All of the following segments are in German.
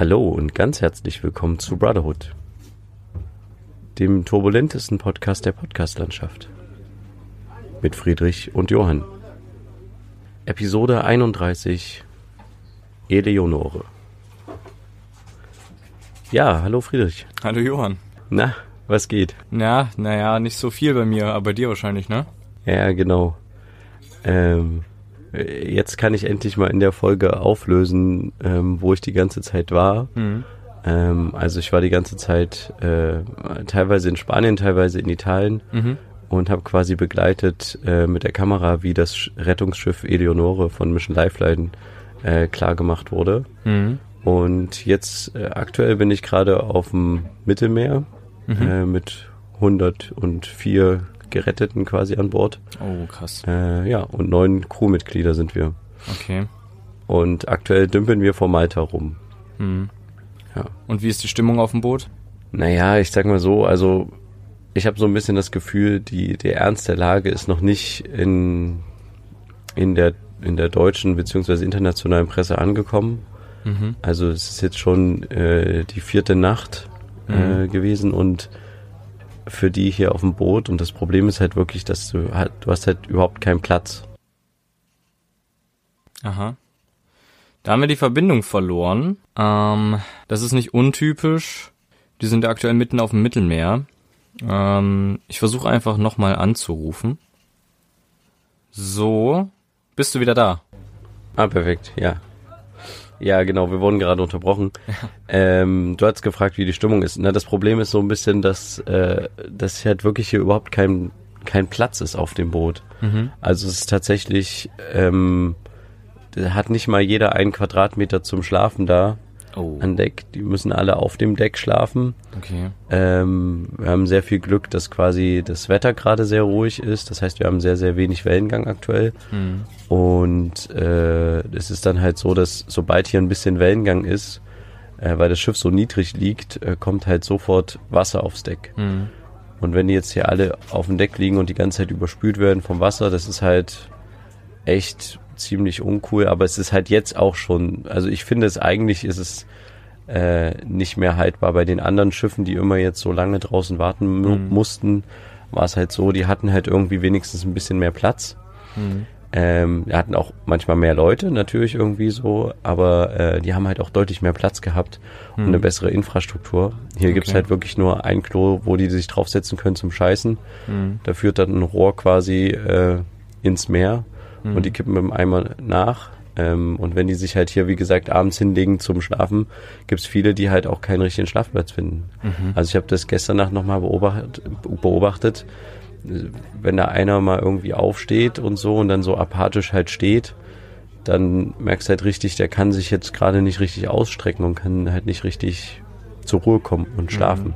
Hallo und ganz herzlich willkommen zu Brotherhood, dem turbulentesten Podcast der Podcastlandschaft. Mit Friedrich und Johann. Episode 31 Eleonore. Ja, hallo Friedrich. Hallo Johann. Na, was geht? Ja, naja, nicht so viel bei mir, aber bei dir wahrscheinlich, ne? Ja, genau. Ähm, jetzt kann ich endlich mal in der Folge auflösen, ähm, wo ich die ganze Zeit war. Mhm. Ähm, also ich war die ganze Zeit äh, teilweise in Spanien, teilweise in Italien Mhm. und habe quasi begleitet äh, mit der Kamera, wie das Sch- Rettungsschiff Eleonore von Mission Lifeline äh, klar gemacht wurde. Mhm. Und jetzt äh, aktuell bin ich gerade auf dem Mittelmeer Mhm. äh, mit 104 Geretteten quasi an Bord. Oh, krass. Äh, ja, und neun Crewmitglieder sind wir. Okay. Und aktuell dümpeln wir vor Malta rum. Mhm. Ja. Und wie ist die Stimmung auf dem Boot? Naja, ich sag mal so, also ich habe so ein bisschen das Gefühl, die, der Ernst der Lage ist noch nicht in, in, der, in der deutschen bzw. internationalen Presse angekommen. Mhm. Also es ist jetzt schon äh, die vierte Nacht äh, Mhm. gewesen und für die hier auf dem Boot. Und das Problem ist halt wirklich, dass du halt, du hast halt überhaupt keinen Platz. Aha. Da haben wir die Verbindung verloren. Ähm, das ist nicht untypisch. Die sind aktuell mitten auf dem Mittelmeer. Ähm, ich versuche einfach nochmal anzurufen. So. Bist du wieder da? Ah, perfekt, ja. Ja, genau, wir wurden gerade unterbrochen. Ähm, du hast gefragt, wie die Stimmung ist. Na, das Problem ist so ein bisschen, dass, äh, dass halt wirklich hier überhaupt kein, kein Platz ist auf dem Boot. Mhm. Also es ist tatsächlich, ähm, hat nicht mal jeder einen Quadratmeter zum Schlafen da Oh. an Deck. Die müssen alle auf dem Deck schlafen. Okay. Ähm, wir haben sehr viel Glück, dass quasi das Wetter gerade sehr ruhig ist. Das heißt, wir haben sehr, sehr wenig Wellengang aktuell. Mhm. Und äh, es ist dann halt so, dass sobald hier ein bisschen Wellengang ist, äh, weil das Schiff so niedrig liegt, äh, kommt halt sofort Wasser aufs Deck. Mhm. Und wenn die jetzt hier alle auf dem Deck liegen und die ganze Zeit überspült werden vom Wasser, das ist halt echt ziemlich uncool. Aber es ist halt jetzt auch schon, also ich finde es eigentlich ist es äh, nicht mehr haltbar. Bei den anderen Schiffen, die immer jetzt so lange draußen warten Mhm. mussten, war es halt so, die hatten halt irgendwie wenigstens ein bisschen mehr Platz. Mhm. Ähm, wir hatten auch manchmal mehr Leute, natürlich irgendwie so, aber äh, die haben halt auch deutlich mehr Platz gehabt und eine bessere Infrastruktur. Hier gibt's. Okay. halt wirklich nur ein Klo, wo die sich draufsetzen können zum Scheißen. Mhm. Da führt dann ein Rohr quasi äh, ins Meer Mhm. und die kippen mit dem Eimer nach. Ähm, und wenn die sich halt hier, wie gesagt, abends hinlegen zum Schlafen, gibt's viele, die halt auch keinen richtigen Schlafplatz finden. Mhm. Also ich habe das gestern Nacht nochmal beobachtet, beobachtet, wenn da einer mal irgendwie aufsteht und so und dann so apathisch halt steht, dann merkst du halt richtig, der kann sich jetzt gerade nicht richtig ausstrecken und kann halt nicht richtig zur Ruhe kommen und schlafen.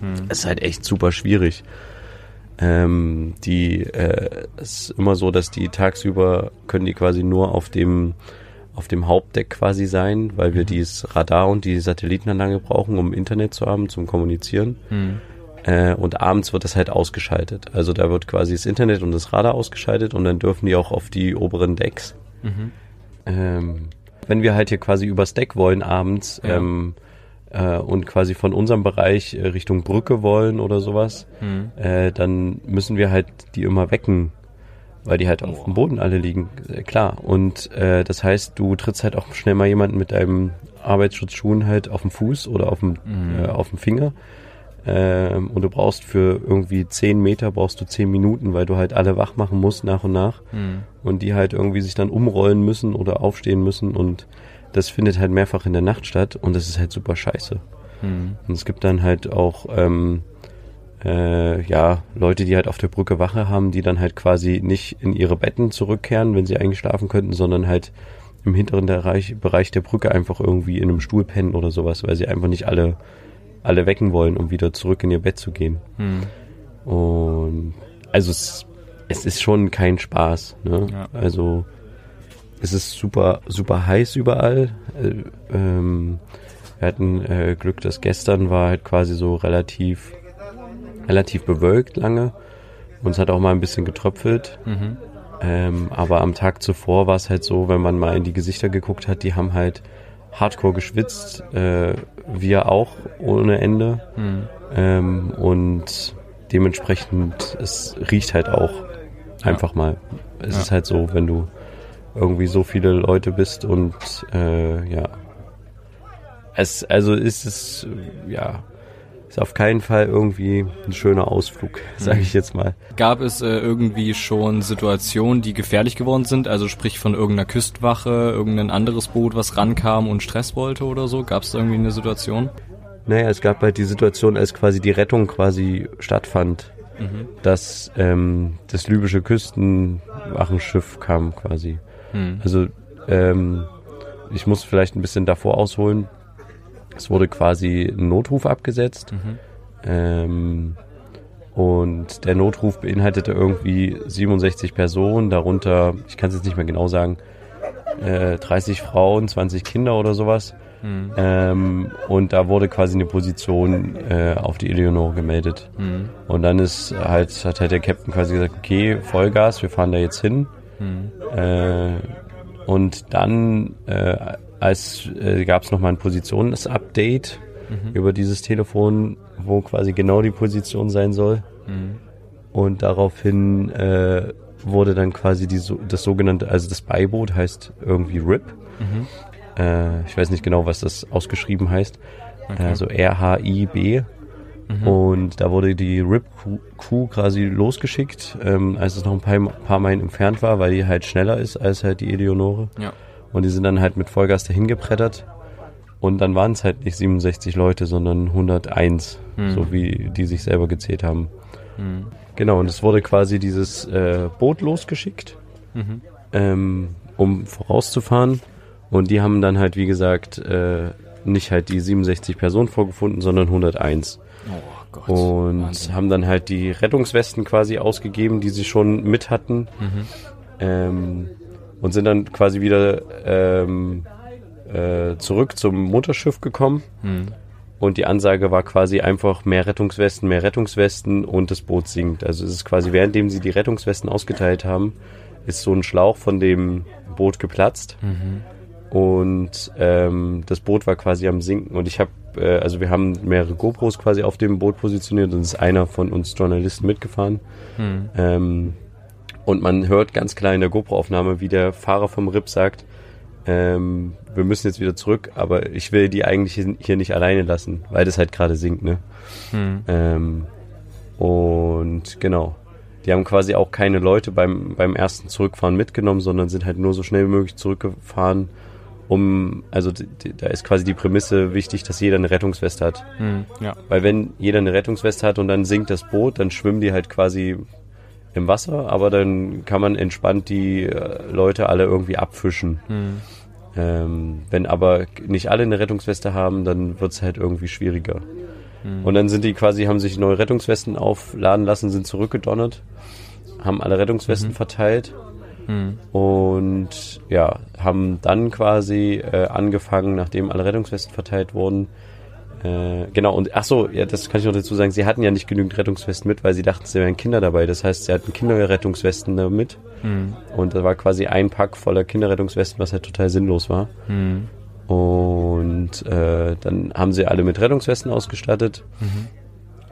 Mhm. Es ist halt echt super schwierig. Ähm, die, äh, es ist immer so, dass die tagsüber können die quasi nur auf dem auf dem Hauptdeck quasi sein, weil wir dieses Radar und die Satellitenanlage brauchen, um Internet zu haben, zum Kommunizieren. Mhm. Äh, und abends wird das halt ausgeschaltet. Also da wird quasi das Internet und das Radar ausgeschaltet und dann dürfen die auch auf die oberen Decks. Mhm. Ähm, wenn wir halt hier quasi übers Deck wollen abends Ja. ähm, äh, und quasi von unserem Bereich äh, Richtung Brücke wollen oder sowas, Mhm. äh, dann müssen wir halt die immer wecken, weil die halt auf dem Boden alle liegen, äh, klar. Und äh, das heißt, du trittst halt auch schnell mal jemanden mit deinem Arbeitsschutzschuhen halt auf dem Fuß oder auf dem, Mhm. äh, auf dem Finger. Ähm, und du brauchst für irgendwie zehn Meter brauchst du zehn Minuten, weil du halt alle wach machen musst nach und nach Mhm. und die halt irgendwie sich dann umrollen müssen oder aufstehen müssen und das findet halt mehrfach in der Nacht statt und das ist halt super scheiße. Mhm. Und es gibt dann halt auch ähm, äh, ja Leute, die halt auf der Brücke Wache haben, die dann halt quasi nicht in ihre Betten zurückkehren, wenn sie eigentlich schlafen könnten, sondern halt im hinteren Bereich, Bereich der Brücke einfach irgendwie in einem Stuhl pennen oder sowas, weil sie einfach nicht alle alle wecken wollen, um wieder zurück in ihr Bett zu gehen. Mhm. Und also es, es ist schon kein Spaß. Ne? Ja. Also es ist super, super heiß überall. Äh, ähm, wir hatten äh, Glück, dass gestern war halt quasi so relativ, relativ bewölkt lange. Und es hat auch mal ein bisschen getröpfelt. Mhm. Ähm, aber am Tag zuvor war es halt so, wenn man mal in die Gesichter geguckt hat, die haben halt hardcore geschwitzt, äh, wir auch ohne Ende. Hm. Ähm, und dementsprechend, es riecht halt auch einfach mal. Es Ja. ist halt so, wenn du irgendwie so viele Leute bist und äh, ja. Es, also ist es, ja, ist auf keinen Fall irgendwie ein schöner Ausflug, sage ich jetzt mal. Gab es äh, irgendwie schon Situationen, die gefährlich geworden sind? Also sprich von irgendeiner Küstwache, irgendein anderes Boot, was rankam und Stress wollte oder so? Gab es irgendwie eine Situation? Naja, es gab halt die Situation, als quasi die Rettung quasi stattfand, Mhm. dass ähm, das libysche Küstenwachenschiff kam quasi. Hm. Also ähm, ich muss vielleicht ein bisschen davor ausholen. Es wurde quasi ein Notruf abgesetzt. Mhm. Ähm, und der Notruf beinhaltete irgendwie 67 Personen, darunter, ich kann es jetzt nicht mehr genau sagen, äh, 30 Frauen, 20 Kinder oder sowas. Hm. Ähm, und da wurde quasi eine Position äh, auf die Eleonore gemeldet. Hm. Und dann ist halt, hat halt der Captain quasi gesagt, okay, Vollgas, wir fahren da jetzt hin. Hm. Äh, und dann äh, als äh, gab es nochmal ein Positionsupdate Mhm. über dieses Telefon, wo quasi genau die Position sein soll. Hm. Und daraufhin äh, wurde dann quasi die, das sogenannte, also das Beiboot heißt irgendwie RIP. Mhm. Äh, ich weiß nicht genau, was das ausgeschrieben heißt. Okay. Also R-H-I-B. Mhm. Und da wurde die RIP-Crew quasi losgeschickt, ähm, als es noch ein paar, paar Meilen entfernt war, weil die halt schneller ist als halt die Eleonore. Ja. Und die sind dann halt mit Vollgas dahin geprettert. Und dann waren es halt nicht 67 Leute, sondern 101, Hm. so wie die sich selber gezählt haben. Hm. Genau, und es wurde quasi dieses äh, Boot losgeschickt, Mhm. ähm, um vorauszufahren. Und die haben dann halt, wie gesagt, äh, nicht halt die 67 Personen vorgefunden, sondern 101. Oh Gott. Und Wahnsinn. haben dann halt die Rettungswesten quasi ausgegeben, die sie schon mit hatten. Mhm. Ähm, und sind dann quasi wieder ähm, äh, zurück zum Mutterschiff gekommen. Hm. Und die Ansage war quasi einfach mehr Rettungswesten, mehr Rettungswesten und das Boot sinkt. Also es ist quasi, währenddem sie die Rettungswesten ausgeteilt haben, ist so ein Schlauch von dem Boot geplatzt. Mhm. Und ähm, das Boot war quasi am Sinken. Und ich habe, äh, also wir haben mehrere GoPros quasi auf dem Boot positioniert und es ist einer von uns Journalisten mitgefahren. Hm. Ähm, und man hört ganz klar in der GoPro-Aufnahme, wie der Fahrer vom RIP sagt, ähm, wir müssen jetzt wieder zurück, aber ich will die eigentlich hier nicht alleine lassen, weil das halt gerade sinkt, ne? Hm. Ähm, und genau. Die haben quasi auch keine Leute beim, beim ersten Zurückfahren mitgenommen, sondern sind halt nur so schnell wie möglich zurückgefahren, um, also da ist quasi die Prämisse wichtig, dass jeder eine Rettungsweste hat. Hm. Ja. Weil wenn jeder eine Rettungsweste hat und dann sinkt das Boot, dann schwimmen die halt quasi im Wasser, aber dann kann man entspannt die äh, Leute alle irgendwie abfischen. Hm. Ähm, wenn aber nicht alle eine Rettungsweste haben, dann wird's halt irgendwie schwieriger. Hm. Und dann sind die quasi, haben sich neue Rettungswesten aufladen lassen, sind zurückgedonnert, haben alle Rettungswesten verteilt Hm. und ja, haben dann quasi äh, angefangen, nachdem alle Rettungswesten verteilt wurden. Äh, genau, und ach so, ja, das kann ich noch dazu sagen, sie hatten ja nicht genügend Rettungswesten mit, weil sie dachten, es wären Kinder dabei. Das heißt, sie hatten Kinderrettungswesten da mit Hm. und da war quasi ein Pack voller Kinderrettungswesten, was halt total sinnlos war. Hm. Und äh, dann haben sie alle mit Rettungswesten ausgestattet Mhm.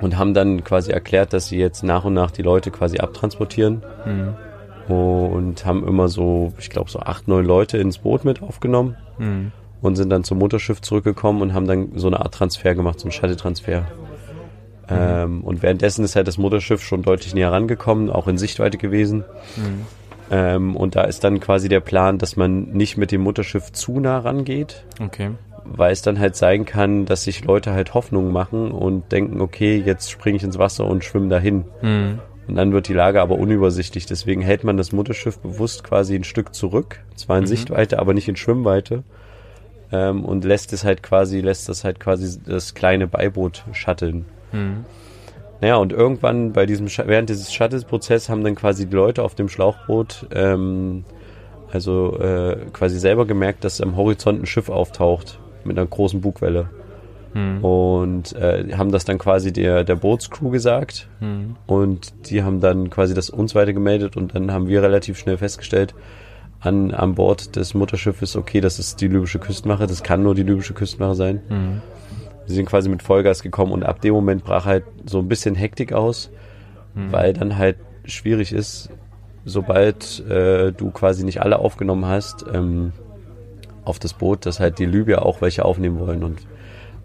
und haben dann quasi erklärt, dass sie jetzt nach und nach die Leute quasi abtransportieren Hm. und haben immer so, ich glaube, so acht, neun Leute ins Boot mit aufgenommen Hm. Und sind dann zum Mutterschiff zurückgekommen und haben dann so eine Art Transfer gemacht, so einen Shuttle-Transfer. Ähm, und währenddessen ist halt das Mutterschiff schon deutlich näher rangekommen, auch in Sichtweite gewesen. Hm. Ähm, und da ist dann quasi der Plan, dass man nicht mit dem Mutterschiff zu nah rangeht, Okay. weil es dann halt sein kann, dass sich Leute halt Hoffnungen machen und denken, okay, jetzt springe ich ins Wasser und schwimme dahin. Hm. Und dann wird die Lage aber unübersichtlich. Deswegen hält man das Mutterschiff bewusst quasi ein Stück zurück, zwar in Mhm. Sichtweite, aber nicht in Schwimmweite. Ähm, und lässt es halt quasi, lässt das halt quasi das kleine Beiboot shutteln. Hm. Naja, und irgendwann bei diesem, während dieses Shuttle-Prozess haben dann quasi die Leute auf dem Schlauchboot, ähm, also äh, quasi selber gemerkt, dass am Horizont ein Schiff auftaucht mit einer großen Bugwelle. Hm. Und äh, haben das dann quasi der, der Bootscrew gesagt. Hm. Und die haben dann quasi das uns weitergemeldet und dann haben wir relativ schnell festgestellt, an, an Bord des Mutterschiffes, okay, das ist die libysche Küstenwache, das kann nur die libysche Küstenwache sein. Mhm. Sie sind quasi mit Vollgas gekommen und ab dem Moment brach halt so ein bisschen Hektik aus, Mhm. weil dann halt schwierig ist, sobald äh, du quasi nicht alle aufgenommen hast ähm, auf das Boot, dass halt die Libyer auch welche aufnehmen wollen. Und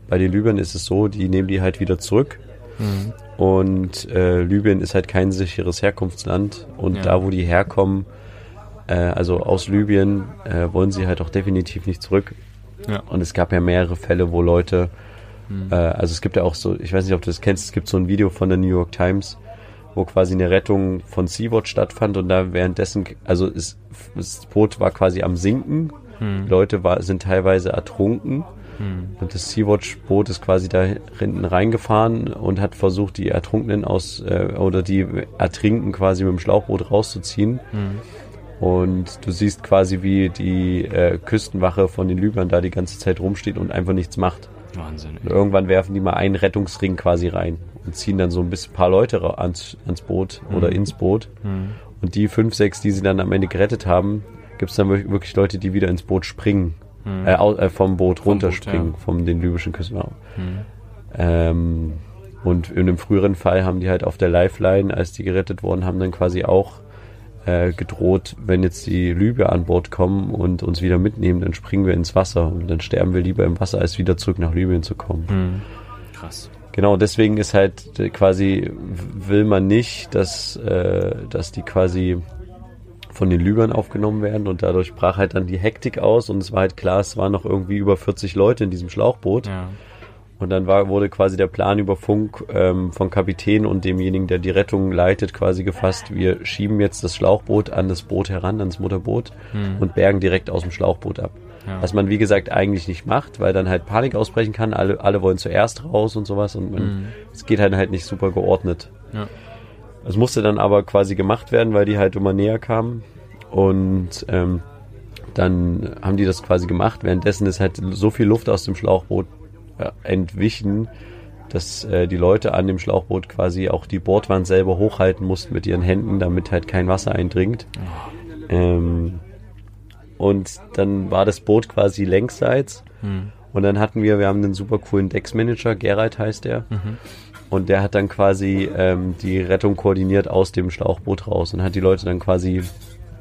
bei den Libyern ist es so, die nehmen die halt wieder zurück. Mhm. Und äh, Libyen ist halt kein sicheres Herkunftsland. Und Ja. da, wo die herkommen, äh, also aus Libyen, äh, wollen sie halt auch definitiv nicht zurück. Ja. Und es gab ja mehrere Fälle, wo Leute, Mhm. äh, also es gibt ja auch so, ich weiß nicht, ob du das kennst, es gibt so ein Video von der New York Times, wo quasi eine Rettung von Sea-Watch stattfand und da währenddessen, also es, das Boot war quasi am Sinken, Mhm. Leute war, sind teilweise ertrunken Mhm. und das Sea-Watch-Boot ist quasi da hinten reingefahren und hat versucht, die Ertrunkenen aus, äh, oder die Ertrinken quasi mit dem Schlauchboot rauszuziehen. Mhm. Und du siehst quasi, wie die äh, Küstenwache von den Libyern da die ganze Zeit rumsteht und einfach nichts macht. Wahnsinn. Und irgendwann werfen die mal einen Rettungsring quasi rein und ziehen dann so ein bisschen paar Leute ans, ans Boot oder ins Boot. Mhm. Und die fünf, sechs, die sie dann am Ende gerettet haben, gibt es dann wir- wirklich Leute, die wieder ins Boot springen. Mhm. Äh, äh, vom Boot Vom runterspringen, Boot, vom den libyschen Küstenwachen. Mhm. Ähm, und in einem früheren Fall haben die halt auf der Lifeline, als die gerettet wurden, haben dann quasi auch äh, gedroht, wenn jetzt die Libyer an Bord kommen und uns wieder mitnehmen, dann springen wir ins Wasser und dann sterben wir lieber im Wasser, als wieder zurück nach Libyen zu kommen. Mhm. Krass. Genau, deswegen ist halt äh, quasi, will man nicht, dass, äh, dass die quasi von den Libyern aufgenommen werden und dadurch brach halt dann die Hektik aus und es war halt klar, es waren noch irgendwie über 40 Leute in diesem Schlauchboot. Ja. Und dann war, wurde quasi der Plan über Funk ähm, von Kapitän und demjenigen, der die Rettung leitet, quasi gefasst. Wir schieben jetzt das Schlauchboot an das Boot heran, ans Mutterboot Mhm. und bergen direkt aus dem Schlauchboot ab. Ja. Was man, wie gesagt, eigentlich nicht macht, weil dann halt Panik ausbrechen kann. Alle, alle wollen zuerst raus und sowas und man, Mhm. es geht halt halt nicht super geordnet. Ja. Es musste dann aber quasi gemacht werden, weil die halt immer näher kamen. Und ähm, dann haben die das quasi gemacht. Währenddessen ist halt so viel Luft aus dem Schlauchboot entwichen, dass äh, die Leute an dem Schlauchboot quasi auch die Bordwand selber hochhalten mussten mit ihren Händen, damit halt kein Wasser eindringt. Ähm, und dann war das Boot quasi längsseits. Mhm. Und dann hatten wir, wir haben einen super coolen Decksmanager, Gerald heißt der. Mhm. Und der hat dann quasi ähm, die Rettung koordiniert aus dem Schlauchboot raus und hat die Leute dann quasi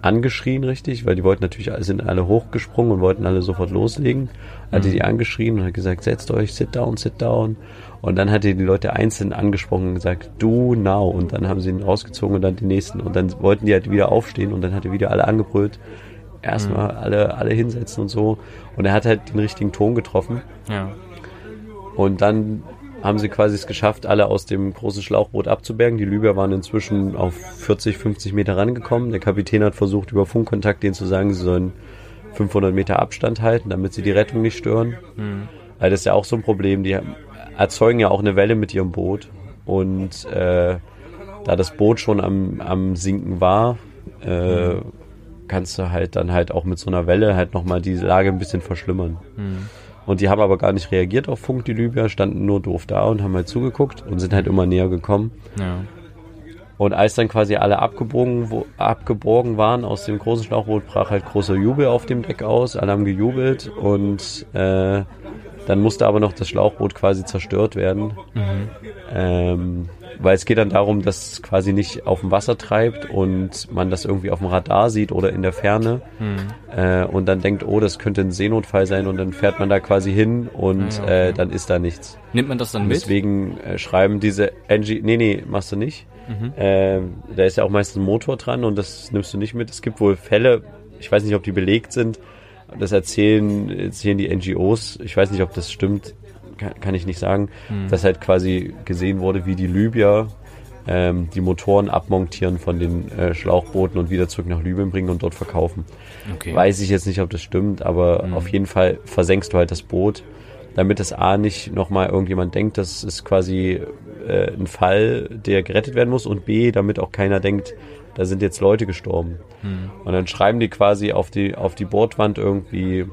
angeschrien, richtig, weil die wollten natürlich, sind alle hochgesprungen und wollten alle sofort loslegen. Hat er die angeschrien und hat gesagt, setzt euch, sit down, sit down. Und dann hat er die Leute einzeln angesprochen und gesagt, do now. Und dann haben sie ihn rausgezogen und dann die nächsten. Und dann wollten die halt wieder aufstehen und dann hat er wieder alle angebrüllt. Erstmal alle, alle hinsetzen und so. Und er hat halt den richtigen Ton getroffen. Ja. Und dann haben sie quasi es geschafft, alle aus dem großen Schlauchboot abzubergen. Die Libyer waren inzwischen auf 40, 50 Meter rangekommen. Der Kapitän hat versucht, über Funkkontakt denen zu sagen, sie sollen 500 Meter Abstand halten, damit sie die Rettung nicht stören. Mhm. Weil das ist ja auch so ein Problem. Die erzeugen ja auch eine Welle mit ihrem Boot. Und äh, da das Boot schon am, am Sinken war, äh, kannst du halt dann halt auch mit so einer Welle halt nochmal die Lage ein bisschen verschlimmern. Mhm. Und die haben aber gar nicht reagiert auf Funk, die Libyer, standen nur doof da und haben halt zugeguckt und sind halt immer näher gekommen. Ja. Und als dann quasi alle abgebogen, wo, abgeborgen waren aus dem großen Schlauchboot, brach halt großer Jubel auf dem Deck aus. Alle haben gejubelt und äh, dann musste aber noch das Schlauchboot quasi zerstört werden. Mhm. Ähm, weil es geht dann darum, dass es quasi nicht auf dem Wasser treibt und man das irgendwie auf dem Radar sieht oder in der Ferne Mhm. äh, und dann denkt, oh, das könnte ein Seenotfall sein und dann fährt man da quasi hin und okay. äh, dann ist da nichts. Nimmt man das dann Und mit? deswegen äh, schreiben diese NG, nee, nee, machst du nicht. Mhm. Ähm, da ist ja auch meistens ein Motor dran und das nimmst du nicht mit. Es gibt wohl Fälle, ich weiß nicht, ob die belegt sind, das erzählen, erzählen die NGOs, ich weiß nicht, ob das stimmt, kann, kann ich nicht sagen, Mhm. dass halt quasi gesehen wurde, wie die Libyer ähm, die Motoren abmontieren von den äh, Schlauchbooten und wieder zurück nach Libyen bringen und dort verkaufen. Okay. Weiß ich jetzt nicht, ob das stimmt, aber Mhm. auf jeden Fall versenkst du halt das Boot, damit das A nicht nochmal irgendjemand denkt, das ist quasi äh, ein Fall, der gerettet werden muss und B, damit auch keiner denkt, da sind jetzt Leute gestorben. Mhm. Und dann schreiben die quasi auf die, auf die Bordwand irgendwie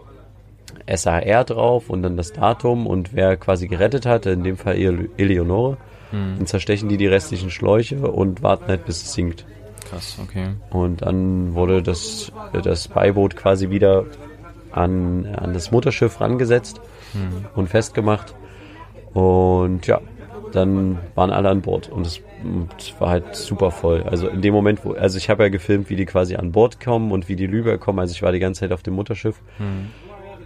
SAR drauf und dann das Datum und wer quasi gerettet hat, in dem Fall Ele- Eleonore. Mhm. Dann zerstechen die die restlichen Schläuche und warten halt, bis es sinkt. Krass, okay. Und dann wurde das, das Beiboot quasi wieder an, an das Mutterschiff rangesetzt Hm. und festgemacht. Und ja, dann waren alle an Bord und es war halt super voll. Also in dem Moment, wo, also ich habe ja gefilmt, wie die quasi an Bord kommen und wie die Lübeck kommen. Also ich war die ganze Zeit auf dem Mutterschiff. Hm.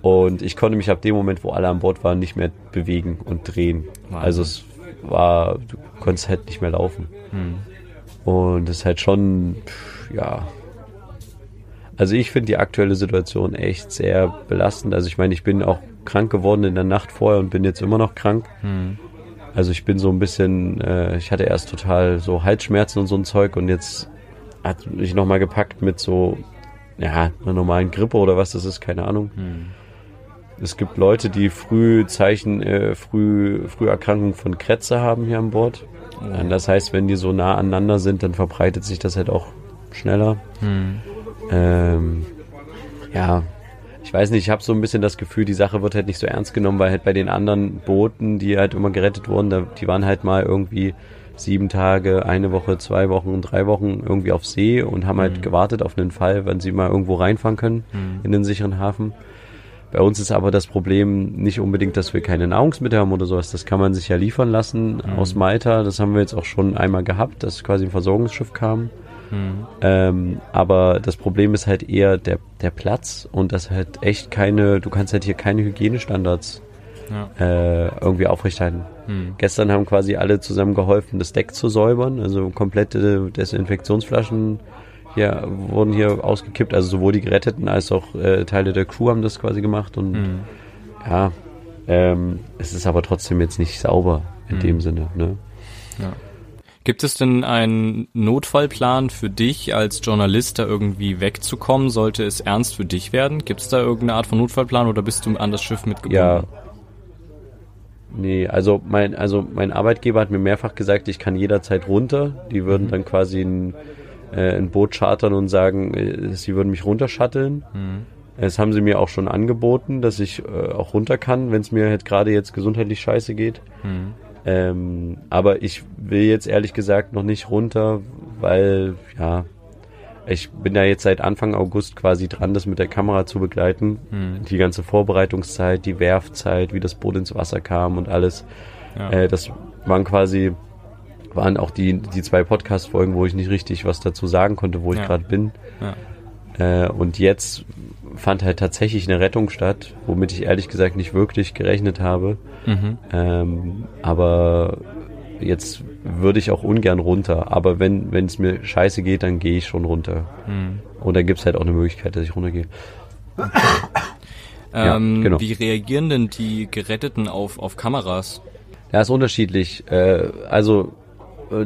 Und ich konnte mich ab dem Moment, wo alle an Bord waren, nicht mehr bewegen und drehen. Wahnsinn. Also es war, du konntest halt nicht mehr laufen. Hm. Und es ist halt schon, ja. Also ich finde die aktuelle Situation echt sehr belastend. Also ich meine, ich bin auch krank geworden in der Nacht vorher und bin jetzt immer noch krank. Hm. Also ich bin so ein bisschen, äh, ich hatte erst total so Halsschmerzen und so ein Zeug und jetzt hat mich nochmal gepackt mit so, ja, einer normalen Grippe oder was das ist, keine Ahnung. Hm. Es gibt Leute, die früh Zeichen, äh, früh, Früherkrankungen von Krätze haben hier an Bord. Oh. Das heißt, wenn die so nah aneinander sind, dann verbreitet sich das halt auch schneller. Hm. Ähm, ja, ich weiß nicht, ich habe so ein bisschen das Gefühl, die Sache wird halt nicht so ernst genommen, weil halt bei den anderen Booten, die halt immer gerettet wurden, da, die waren halt mal irgendwie sieben Tage, eine Woche, zwei Wochen, drei Wochen irgendwie auf See und haben halt Mhm. gewartet auf einen Fall, wann sie mal irgendwo reinfahren können Hm. in den sicheren Hafen. Bei uns ist aber das Problem nicht unbedingt, dass wir keine Nahrungsmittel haben oder sowas. Das kann man sich ja liefern lassen Mhm. aus Malta. Das haben wir jetzt auch schon einmal gehabt, dass quasi ein Versorgungsschiff kam. Hm. Ähm, aber das Problem ist halt eher der, der Platz und das halt echt keine, du kannst halt hier keine Hygienestandards Ja. äh, irgendwie aufrechthalten. Hm. Gestern haben quasi alle zusammen geholfen, das Deck zu säubern, also komplette Desinfektionsflaschen hier wurden hier ausgekippt, also sowohl die Geretteten als auch äh, Teile der Crew haben das quasi gemacht und Hm. ja, ähm, es ist aber trotzdem jetzt nicht sauber in Mhm. dem Sinne, ne? Gibt es denn einen Notfallplan für dich als Journalist, da irgendwie wegzukommen? Sollte es ernst für dich werden? Gibt es da irgendeine Art von Notfallplan oder bist du an das Schiff mitgebunden? Ja. Nee, also mein, also mein Arbeitgeber hat mir mehrfach gesagt, ich kann jederzeit runter. Die würden Mhm. dann quasi ein, äh, ein Boot chartern und sagen, äh, sie würden mich runterschatteln. Hm. Das haben sie mir auch schon angeboten, dass ich äh, auch runter kann, wenn es mir halt gerade jetzt gesundheitlich scheiße geht. Hm. Ähm, aber ich will jetzt ehrlich gesagt noch nicht runter, weil, ja, ich bin da jetzt seit Anfang August quasi dran, das mit der Kamera zu begleiten. Hm. Die ganze Vorbereitungszeit, die Werfzeit, wie das Boot ins Wasser kam und alles. Ja. Äh, das waren quasi, waren auch die, die zwei Podcast-Folgen, wo ich nicht richtig was dazu sagen konnte, wo ich Ja. gerade bin. Ja. Äh, und jetzt fand halt tatsächlich eine Rettung statt, womit ich ehrlich gesagt nicht wirklich gerechnet habe. Mhm. Ähm, aber jetzt würde ich auch ungern runter. Aber wenn wenn es mir scheiße geht, dann gehe ich schon runter. Hm. Und dann gibt es halt auch eine Möglichkeit, dass ich runtergehe. Ja, Ähm, genau. Wie reagieren denn die Geretteten auf, auf Kameras? Ja, ist unterschiedlich. Äh, also äh,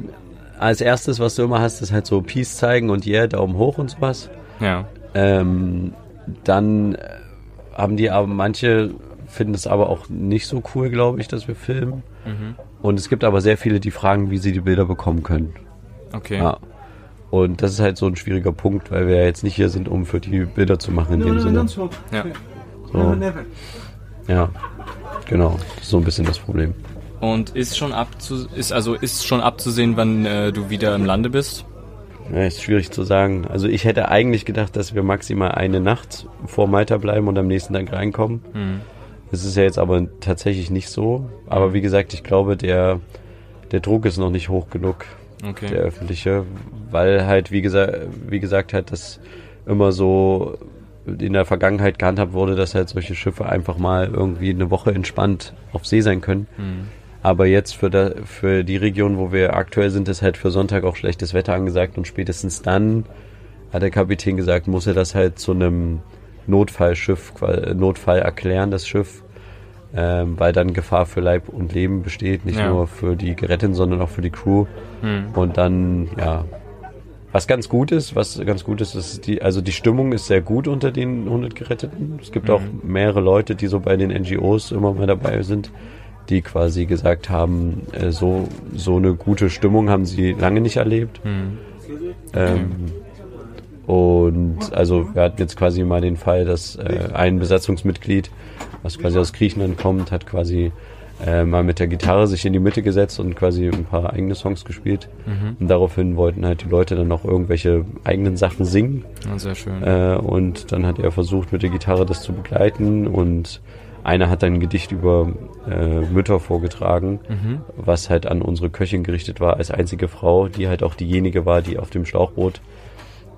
als erstes, was du immer hast, ist halt so Peace zeigen und yeah, Daumen hoch und sowas. Ja. Ähm, dann äh, haben die aber manche finden es aber auch nicht so cool, glaube ich, dass wir filmen. Mhm. Und es gibt aber sehr viele, die fragen, wie sie die Bilder bekommen können. Okay. Ja. Und das ist halt so ein schwieriger Punkt, weil wir ja jetzt nicht hier sind, um für die Bilder zu machen in No, dem no, no, Sinne. swap. Ja. So, Never, never. ja, genau. Das ist so ein bisschen das Problem. Und ist schon abzu ist also ist schon abzusehen, wann äh, du wieder im Lande bist? Ja, ist schwierig zu sagen. Also ich hätte eigentlich gedacht, dass wir maximal eine Nacht vor Malta bleiben und am nächsten Tag reinkommen. Hm. Das ist ja jetzt aber tatsächlich nicht so. Aber wie gesagt, ich glaube, der, der Druck ist noch nicht hoch genug, Okay. der öffentliche, weil halt, wie gesagt, wie gesagt, halt das immer so in der Vergangenheit gehandhabt wurde, dass halt solche Schiffe einfach mal irgendwie eine Woche entspannt auf See sein können. Hm. Aber jetzt für, da, für die Region, wo wir aktuell sind, ist halt für Sonntag auch schlechtes Wetter angesagt und spätestens dann hat der Kapitän gesagt, muss er das halt zu einem Notfallschiff, Notfall erklären, das Schiff, ähm, weil dann Gefahr für Leib und Leben besteht, nicht Ja. nur für die Geretteten, sondern auch für die Crew. Hm. Und dann, ja, was ganz gut ist, was ganz gut ist, ist die, also die Stimmung ist sehr gut unter den 100 Geretteten. Es gibt Mhm. auch mehrere Leute, die so bei den NGOs immer mal dabei sind, die quasi gesagt haben, äh, so, so eine gute Stimmung haben sie lange nicht erlebt. Hm. Ähm, und also wir hatten jetzt quasi mal den Fall, dass äh, ein Besatzungsmitglied, was quasi aus Griechenland kommt, hat quasi äh, mal mit der Gitarre sich in die Mitte gesetzt und quasi ein paar eigene Songs gespielt. Mhm. Und daraufhin wollten halt die Leute dann noch irgendwelche eigenen Sachen singen. Ja, sehr schön. Äh, und dann hat er versucht, mit der Gitarre das zu begleiten und einer hat dann ein Gedicht über äh, Mütter vorgetragen, mhm. was halt an unsere Köchin gerichtet war, als einzige Frau, die halt auch diejenige war, die auf dem Schlauchboot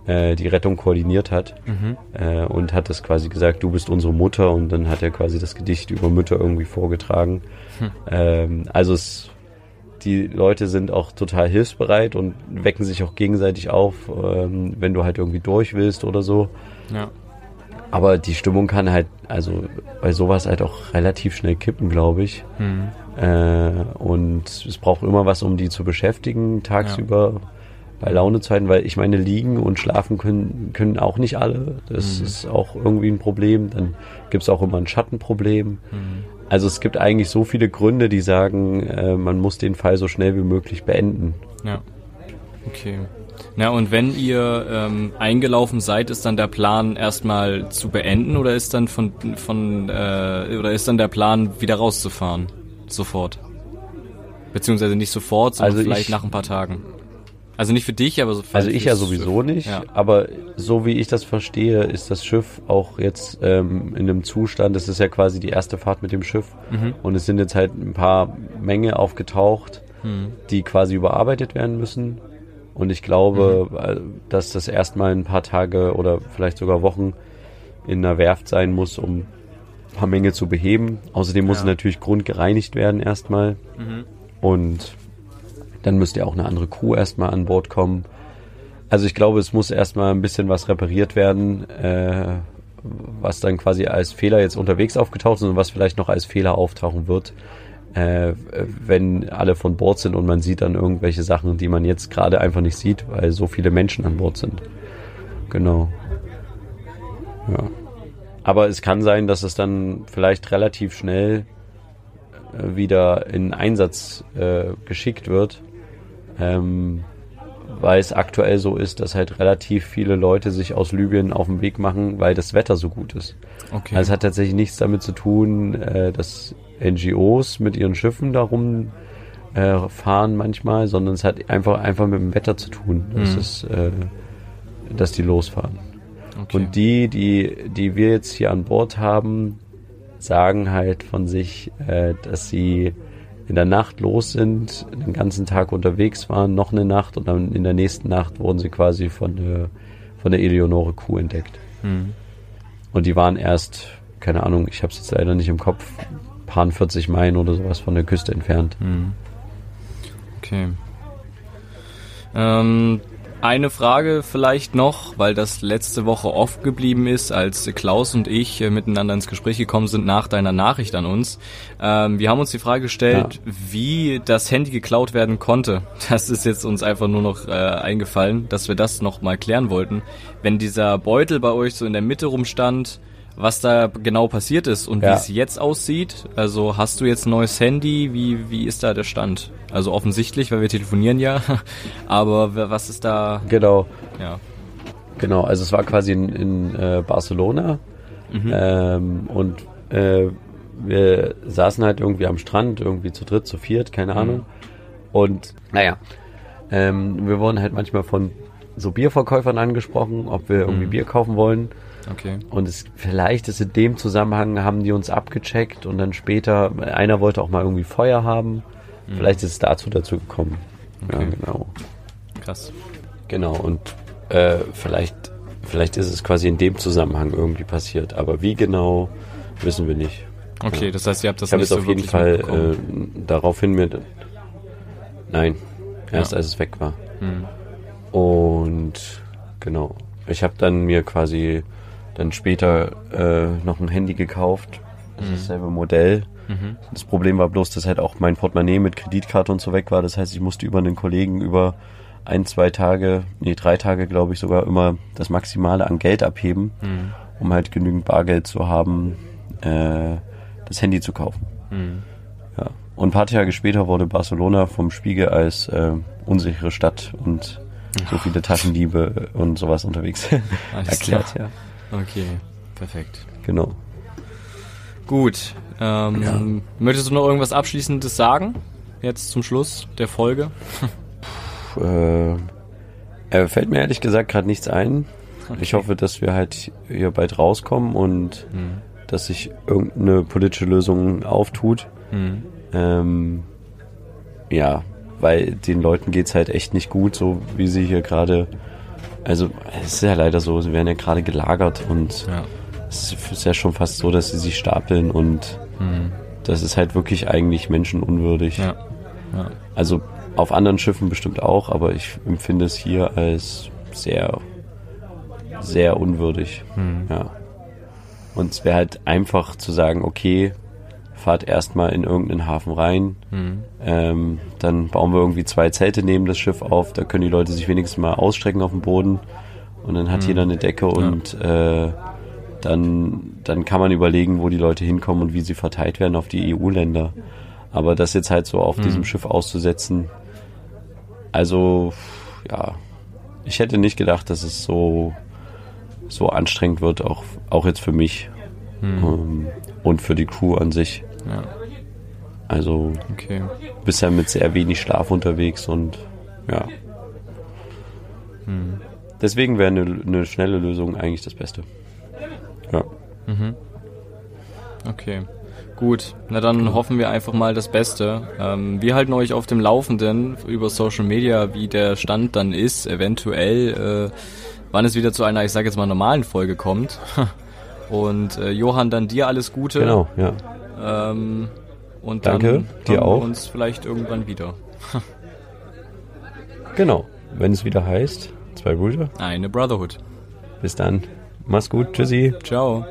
äh, die Rettung koordiniert hat mhm. äh, und hat das quasi gesagt, du bist unsere Mutter und dann hat er quasi das Gedicht über Mütter irgendwie vorgetragen. Hm. Ähm, also es, die Leute sind auch total hilfsbereit und wecken sich auch gegenseitig auf, ähm, wenn du halt irgendwie durch willst oder so. Ja. Aber die Stimmung kann halt, also bei sowas halt auch relativ schnell kippen, glaube ich. Mhm. Äh, und es braucht immer was, um die zu beschäftigen tagsüber. Ja bei Launezeiten, weil ich meine, liegen und schlafen können, können auch nicht alle. Das mhm. ist auch irgendwie ein Problem. Dann gibt es auch immer ein Schattenproblem. Mhm. Also es gibt eigentlich so viele Gründe, die sagen, äh, man muss den Fall so schnell wie möglich beenden. Ja. Okay. Na und wenn ihr ähm, eingelaufen seid, ist dann der Plan erstmal zu beenden oder ist dann von von äh, oder ist dann der Plan wieder rauszufahren sofort? Beziehungsweise nicht sofort, sondern also vielleicht ich, nach ein paar Tagen. Also nicht für dich, aber so für Also ich ja sowieso Schiff. nicht, ja. aber so wie ich das verstehe, ist das Schiff auch jetzt ähm, in einem Zustand, das ist ja quasi die erste Fahrt mit dem Schiff mhm. und es sind jetzt halt ein paar Menge aufgetaucht, mhm. die quasi überarbeitet werden müssen und ich glaube, mhm. Äh, dass das erstmal ein paar Tage oder vielleicht sogar Wochen in einer Werft sein muss, um ein paar Menge zu beheben. Außerdem muss ja. es natürlich grundgereinigt werden erstmal mhm. und dann müsste ja auch eine andere Crew erstmal an Bord kommen. Also ich glaube, es muss erstmal ein bisschen was repariert werden, äh, was dann quasi als Fehler jetzt unterwegs aufgetaucht ist und was vielleicht noch als Fehler auftauchen wird, äh, wenn alle von Bord sind und man sieht dann irgendwelche Sachen, die man jetzt gerade einfach nicht sieht, weil so viele Menschen an Bord sind. Genau. Ja. Aber es kann sein, dass es dann vielleicht relativ schnell äh, wieder in Einsatz äh, geschickt wird ähm, weil es aktuell so ist, dass halt relativ viele Leute sich aus Libyen auf den Weg machen, weil das Wetter so gut ist. Okay. Also es hat tatsächlich nichts damit zu tun, äh, dass NGOs mit ihren Schiffen darum äh, fahren manchmal, sondern es hat einfach einfach mit dem Wetter zu tun, dass, mhm. es, äh, dass die losfahren. Okay. Und die, die, die wir jetzt hier an Bord haben, sagen halt von sich, äh, dass sie in der Nacht los sind, den ganzen Tag unterwegs waren, noch eine Nacht und dann in der nächsten Nacht wurden sie quasi von der, von der Eleonore Kuh entdeckt. Mhm. Und die waren erst, keine Ahnung, ich habe es jetzt leider nicht im Kopf, paar 40 Meilen oder sowas von der Küste entfernt. Mhm. Okay. Ähm, eine Frage vielleicht noch, weil das letzte Woche oft geblieben ist, als Klaus und ich äh, miteinander ins Gespräch gekommen sind nach deiner Nachricht an uns. Ähm, wir haben uns die Frage gestellt, ja. wie das Handy geklaut werden konnte. Das ist jetzt uns einfach nur noch äh, eingefallen, dass wir das noch mal klären wollten. Wenn dieser Beutel bei euch so in der Mitte rumstand, was da genau passiert ist und ja. wie es jetzt aussieht. Also hast du jetzt ein neues Handy? Wie, wie ist da der Stand? Also offensichtlich, weil wir telefonieren ja. Aber was ist da? Genau. Ja. Genau, also es war quasi in, in äh, Barcelona. Mhm. Ähm, und äh, wir saßen halt irgendwie am Strand, irgendwie zu dritt, zu viert, keine mhm. Ahnung. Und naja, ähm, wir wurden halt manchmal von so Bierverkäufern angesprochen, ob wir irgendwie mhm. Bier kaufen wollen. Okay. Und es, vielleicht ist in dem Zusammenhang, haben die uns abgecheckt und dann später, einer wollte auch mal irgendwie Feuer haben. Mhm. Vielleicht ist es dazu dazu gekommen. Okay. Ja, genau. Krass. Genau, und äh, vielleicht, vielleicht ist es quasi in dem Zusammenhang irgendwie passiert. Aber wie genau, wissen wir nicht. Okay, ja. das heißt, ihr habt das ich nicht so auf jeden Fall äh, daraufhin mir. Nein, erst ja. als es weg war. Mhm. Und genau. Ich habe dann mir quasi dann später äh, noch ein Handy gekauft. Das mhm. ist dasselbe Modell. Mhm. Das Problem war bloß, dass halt auch mein Portemonnaie mit Kreditkarte und so weg war. Das heißt, ich musste über einen Kollegen über ein, zwei Tage, nee, drei Tage, glaube ich, sogar immer das Maximale an Geld abheben, mhm. um halt genügend Bargeld zu haben, äh, das Handy zu kaufen. Mhm. Ja. Und ein paar Tage später wurde Barcelona vom Spiegel als äh, unsichere Stadt und so viele Taschendiebe und sowas unterwegs erklärt, ja. Okay, perfekt. Genau. Gut, Ähm, ja. Möchtest du noch irgendwas Abschließendes sagen? Jetzt zum Schluss der Folge? Puh, äh, fällt mir ehrlich gesagt gerade nichts ein. Okay. Ich hoffe, dass wir halt hier bald rauskommen und mhm. dass sich irgendeine politische Lösung auftut. Mhm. Ähm, ja, weil den Leuten geht es halt echt nicht gut, so wie sie hier gerade. Also, es ist ja leider so, sie werden ja gerade gelagert und ja. es ist ja schon fast so, dass sie sich stapeln und mhm. das ist halt wirklich eigentlich menschenunwürdig. Ja. Ja. Also auf anderen Schiffen bestimmt auch, aber ich empfinde es hier als sehr, sehr unwürdig. Mhm. Ja. Und es wäre halt einfach zu sagen, okay, fahrt erstmal in irgendeinen Hafen rein, mhm. ähm, dann bauen wir irgendwie zwei Zelte neben das Schiff auf, da können die Leute sich wenigstens mal ausstrecken auf dem Boden und dann hat mhm. jeder eine Decke und ja. äh, dann, dann kann man überlegen, wo die Leute hinkommen und wie sie verteilt werden auf die EU-Länder. Aber das jetzt halt so auf mhm. diesem Schiff auszusetzen, also ja, ich hätte nicht gedacht, dass es so, so anstrengend wird, auch, auch jetzt für mich mhm. ähm, und für die Crew an sich. Ja. Also okay. bisher mit sehr wenig Schlaf unterwegs und ja. Hm. Deswegen wäre eine, eine schnelle Lösung eigentlich das Beste. Ja. Mhm. Okay. Gut, na dann hoffen wir einfach mal das Beste. Ähm, wir halten euch auf dem Laufenden über Social Media, wie der Stand dann ist, eventuell, äh, wann es wieder zu einer, ich sage jetzt mal, normalen Folge kommt. Und äh, Johann, dann dir alles Gute. Genau, ja. Ähm, und Danke, dann dir auch. wir uns vielleicht irgendwann wieder. genau, wenn es wieder heißt, zwei Brüder. Eine Brotherhood. Bis dann. Mach's gut. Tschüssi. Ciao.